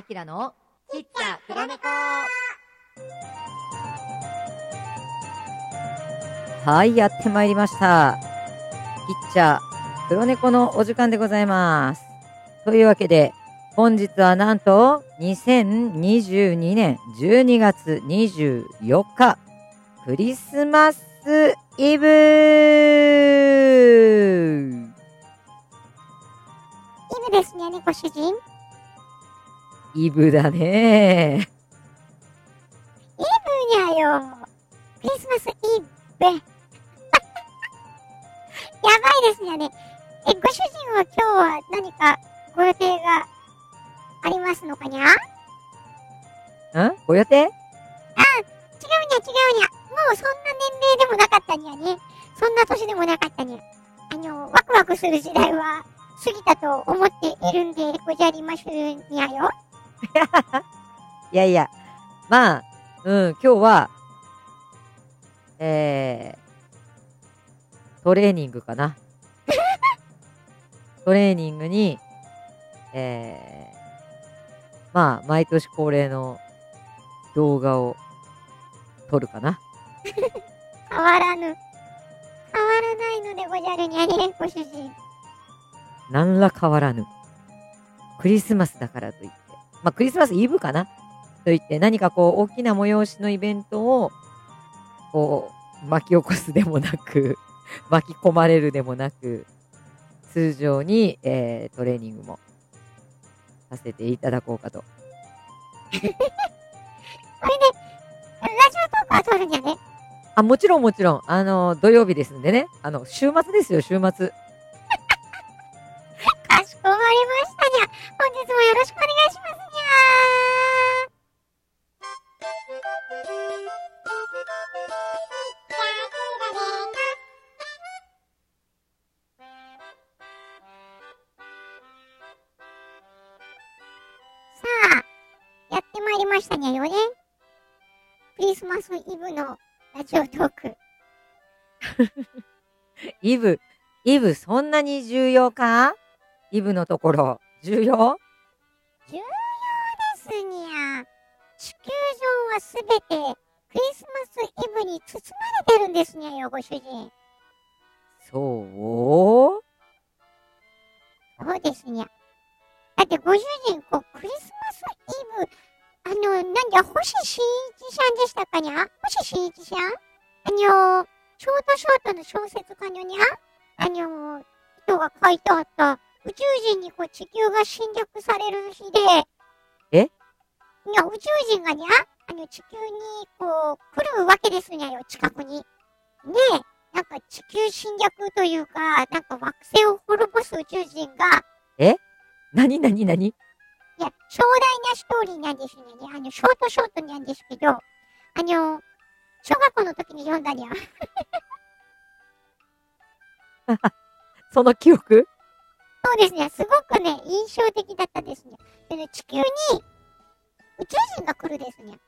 あきらのちっちゃ黒猫はい、やってまいりました。ピッチャー黒猫のお時間でございます。というわけで、本日はなんと2022年12月24日、クリスマスイブイブですね、ご主人。イブだねイブにゃよ。クリスマスイブ。やばいですね。え、ご主人は今日は何かご予定がありますのかにゃ？違うにゃんご予定違うにゃ。もうそんな年齢でもなかったにゃね。そんな年でもなかったにゃ。あの、ワクワクする時代は過ぎたと思っているんでごじゃりますにゃよ。いやいや、まあ、うん、今日は、えー、トレーニングかな。トレーニングに、えー、まあ、毎年恒例の動画を撮るかな。変わらぬ。変わらないのでごじゃるにゃね、ご主人。何ら変わらぬ。クリスマスだからといって。まあ、クリスマスイブかな？と言って、何かこう、大きな催しのイベントを、こう、巻き起こすでもなく、巻き込まれるでもなく、通常に、えー、トレーニングもさせていただこうかと。これで、ラジオトークは撮るんじゃね。あ、もちろんもちろん、あの、土曜日ですんでね。あの、週末ですよ、週末。ましたにゃよね。クリスマスイブのラジオトーク。イブ、イブ、そんなに重要か？イブのところ、重要？重要ですにゃ。地球上はすべてクリスマスイブに包まれてるんですにゃよ、ご主人。そう？そうですにゃ。だってご主人、こう、クリスマスイブ、あの、なんじゃ、星新一さんでしたかにゃ？星新一さん？あの、ショートショートの小説家のにゃ？あの、人が書いてあった、宇宙人にこう地球が侵略される日で、え？いや、宇宙人がにゃ、あの、地球にこう、来るわけですにゃよ、近くに。で、なんか地球侵略というか、なんか惑星を滅ぼす宇宙人が、なになになにいや、壮大なストーリーなんですね。あの、ショートショートなんですけど、あの、小学校の時に読んだにゃ。その記憶？そうですね。すごくね、印象的だったですね。でね、地球に宇宙人が来るですね。で、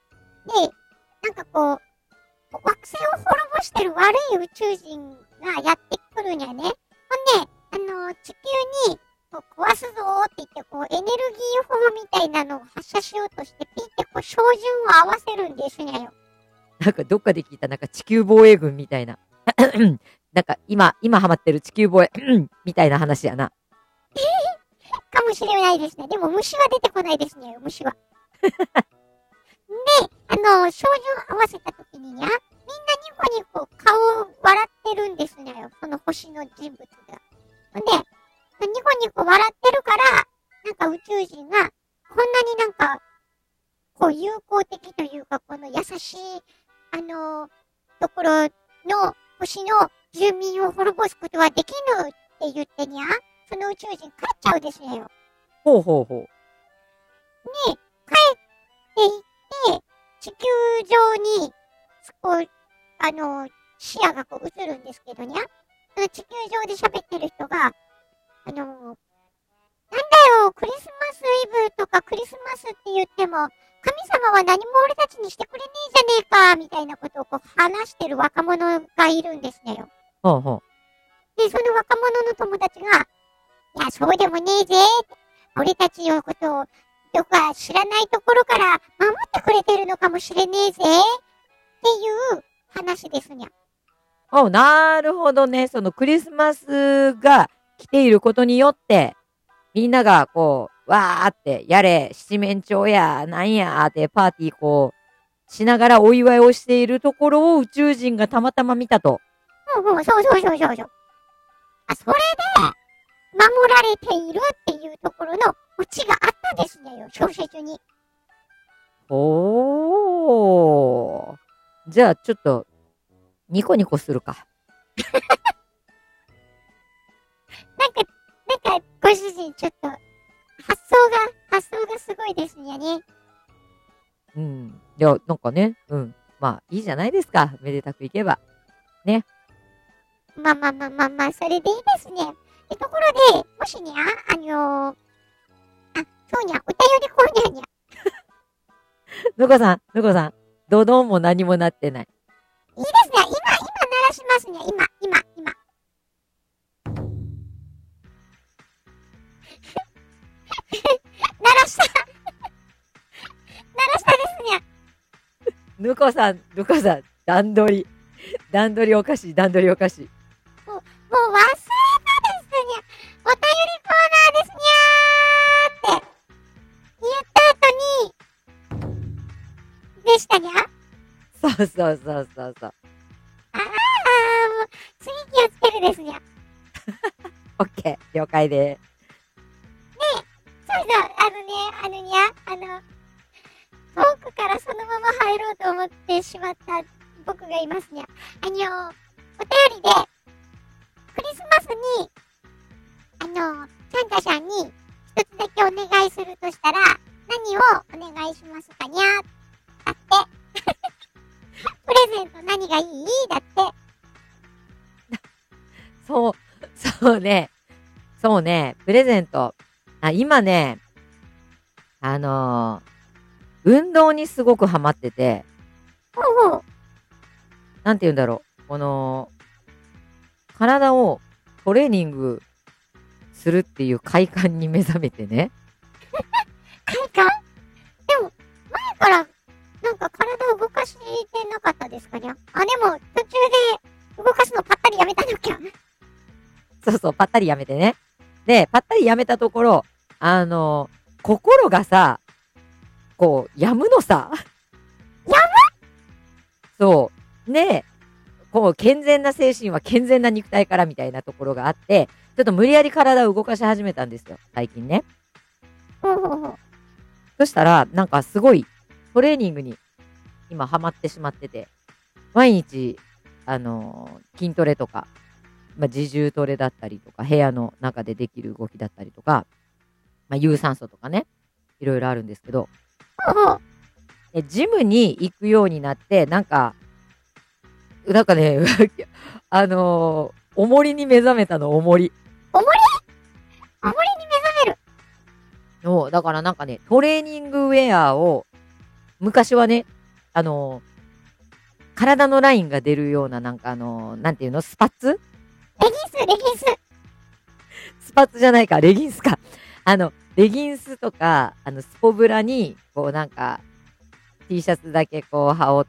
なんかこう、惑星を滅ぼしてる悪い宇宙人がやってくるにゃね。ほんで、たいなのを発射しようとして、ピーってこう、照準を合わせるんですねよ。なんかどっかで聞いた、なんか地球防衛軍みたいな。なんか今、今ハマってる地球防衛みたいな話やな。かもしれないですね。でも虫は出てこないですね、虫は。で、あの、照準合わせた時ににゃ、みんなニコニコ顔を笑ってるんですねよ。その星の人物が。ほんで、ニコニコ笑ってるから、なんか宇宙人が、こんなになんか、こう友好的というか、この優しい、あのところの星の住民を滅ぼすことはできぬって言ってにゃ、その宇宙人帰っちゃうですねよ。ほうほうほう。で、帰っていって、地球上に、こう、あの、視野がこう映るんですけどにゃ。その地球上で喋ってる人が、あの、なんだよ、クリスマスイブとかクリスマスって言っても、神様は何も俺たちにしてくれねえじゃねえか、みたいなことをこう話してる若者がいるんですねよ。ほうほで、その若者の友達が、いや、そうでもねえぜ。俺たちのことを、とかが知らないところから守ってくれてるのかもしれねえぜ。っていう話ですにゃ。おなるほどね。そのクリスマスが来ていることによって、みんながこう、わーって、やれ、七面鳥や、なんやーって、パーティーこう、しながらお祝いをしているところを宇宙人がたまたま見たと。うんうん、そうそうそうそうそう。あ、それで、守られているっていうところのオチがあったんですねよ、小説に。おー。じゃあ、ちょっと、ニコニコするか、ご主人ちょっと、発想が、発想がすごいですよね。うん。いや、なんかね、うん。まあ、いいじゃないですか。めでたくいけば。まあまあまあまあまあ、それでいいですね。え、ところで、もしにゃ、あのー、あ、そうにゃ、お便りコーナーにゃ。ぬこさん、ぬこさん、ドドンも何もなってない。いいですね。今、今鳴らしますね。今、今、らした。鳴らしたですね。ぬこさん、ぬこさん、段取り。段取りおかしい、段取りおかしい。もう忘れたですにゃ。お便りコーナーですにゃーって言った後に、でしたにゃ。そうそうそうそうそう。あー、もう、次気をつけるですにゃ。オッケー、了解でそうそう、あのね、あのにゃ、あの、遠くからそのまま入ろうと思ってしまった僕がいますにゃ。あの、お便りで、クリスマスに、あの、サンタさんに一つだけお願いするとしたら、何をお願いしますかにゃだって。プレゼント何がいい？だって。そう、そうね。そうね、プレゼント。あ、今ね、あのー運動にすごくハマってて。なんて言うんだろう。この、体をトレーニングするっていう快感に目覚めてね。快感？でも、前から、なんか体を動かしてなかったですか？にゃあ、でも、途中で動かすのパッタリやめたのきゃ。そうそう、ぱったりやめてね。で、ぱったりやめたところ、あの、心がさ、こう、やむのさ。やそう。で、こう、健全な精神は健全な肉体からみたいなところがあって、ちょっと無理やり体を動かし始めたんですよ、最近ね。そしたら、なんかすごい、トレーニングに今ハマってしまってて、毎日、あのー筋トレとか、まあ、自重トレだったりとか、部屋の中でできる動きだったりとか、まあ、有酸素とかね、いろいろあるんですけど。でジムに行くようになって、なんか、なんかね、あのー、重りに目覚めたの、重り。重り？重りに目覚める。そう、だからなんかね、トレーニングウェアを、昔はね、あのー体のラインが出るような、なんかあのーなんていうの？スパッツ？レギンス、レギンス。スパッツじゃないか、レギンスか。あの、レギンスとか、あの、スポブラに、こうなんか、T シャツだけこう羽織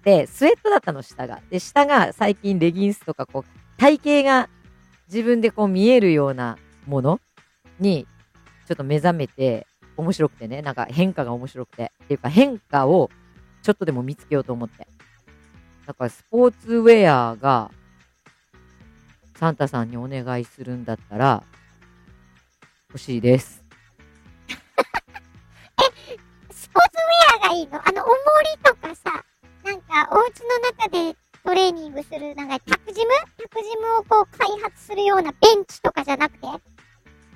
って、スウェットだったの、下が。で、下が最近レギンスとか、こう、体型が自分でこう見えるようなものに、ちょっと目覚めて、面白くてね、なんか変化が面白くて。っていうか変化をちょっとでも見つけようと思って。だからスポーツウェアが、サンタさんにお願いするんだったら、欲しいです。がいいのあの、重りとかさ、なんか、お家の中でトレーニングする、なんか、タクジムタクジムをこう開発するようなベンチとかじゃなくて？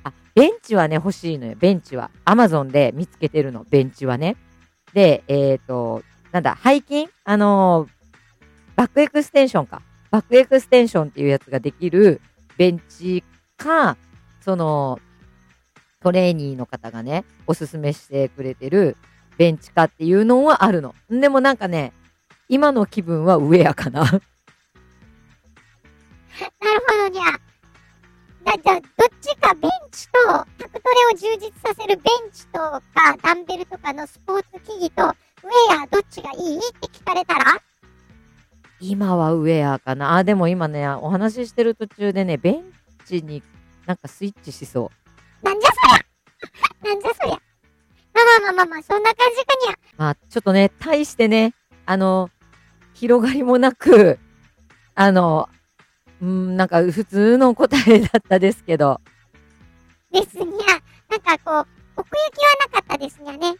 あ、ベンチはね、欲しいのよ。ベンチは。アマゾンで見つけてるの、ベンチはね。で、えっ、と、なんだ、背筋？あのーバックエクステンションか。バックエクステンションっていうやつができるベンチか、その、トレーニーの方がね、おすすめしてくれてるベンチかっていうのはあるの。でもなんかね、今の気分はウェアかな。なるほどにゃ。だ、じゃあ、どっちかベンチと、タクトレを充実させるベンチとか、ダンベルとかのスポーツ機器と、ウェアどっちがいいって聞かれたら？今はウェアかな。あ、でも今ね、お話ししてる途中でね、ベンチになんかスイッチしそう。なんじゃそりゃ なんじゃそりゃまあまあまあまあまあ、そんな感じかにゃ。まあ、ちょっとね、大してね、あの、広がりもなく、あの、うん、なんか普通の答えだったですけど、ですにゃ。なんかこう、奥行きはなかったですにゃね。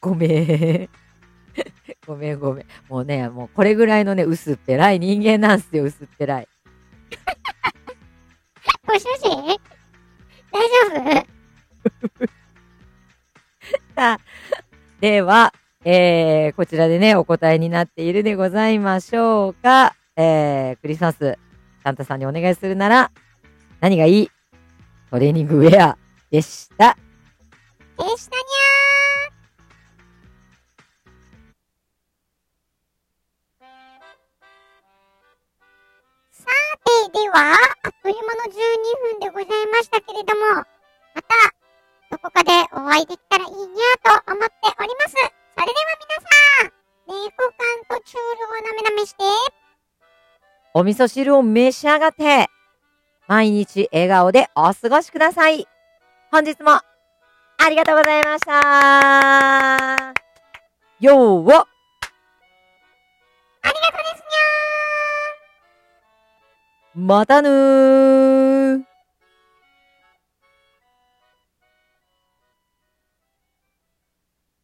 ごめん。ごめんごめん。もうね、もうこれぐらいのね、薄っぺらい人間なんすよ、薄っぺらい。ご主人？では、えー、こちらでね、お答えになっているでございましょうか。えー、クリスマス、サンタさんにお願いするなら、何がいい？トレーニングウェアでした。でしたにゃー。さて、では、お味噌汁を召し上がって、毎日笑顔でお過ごしください。本日もありがとうございました。よーありがとうですにゃー。またぬー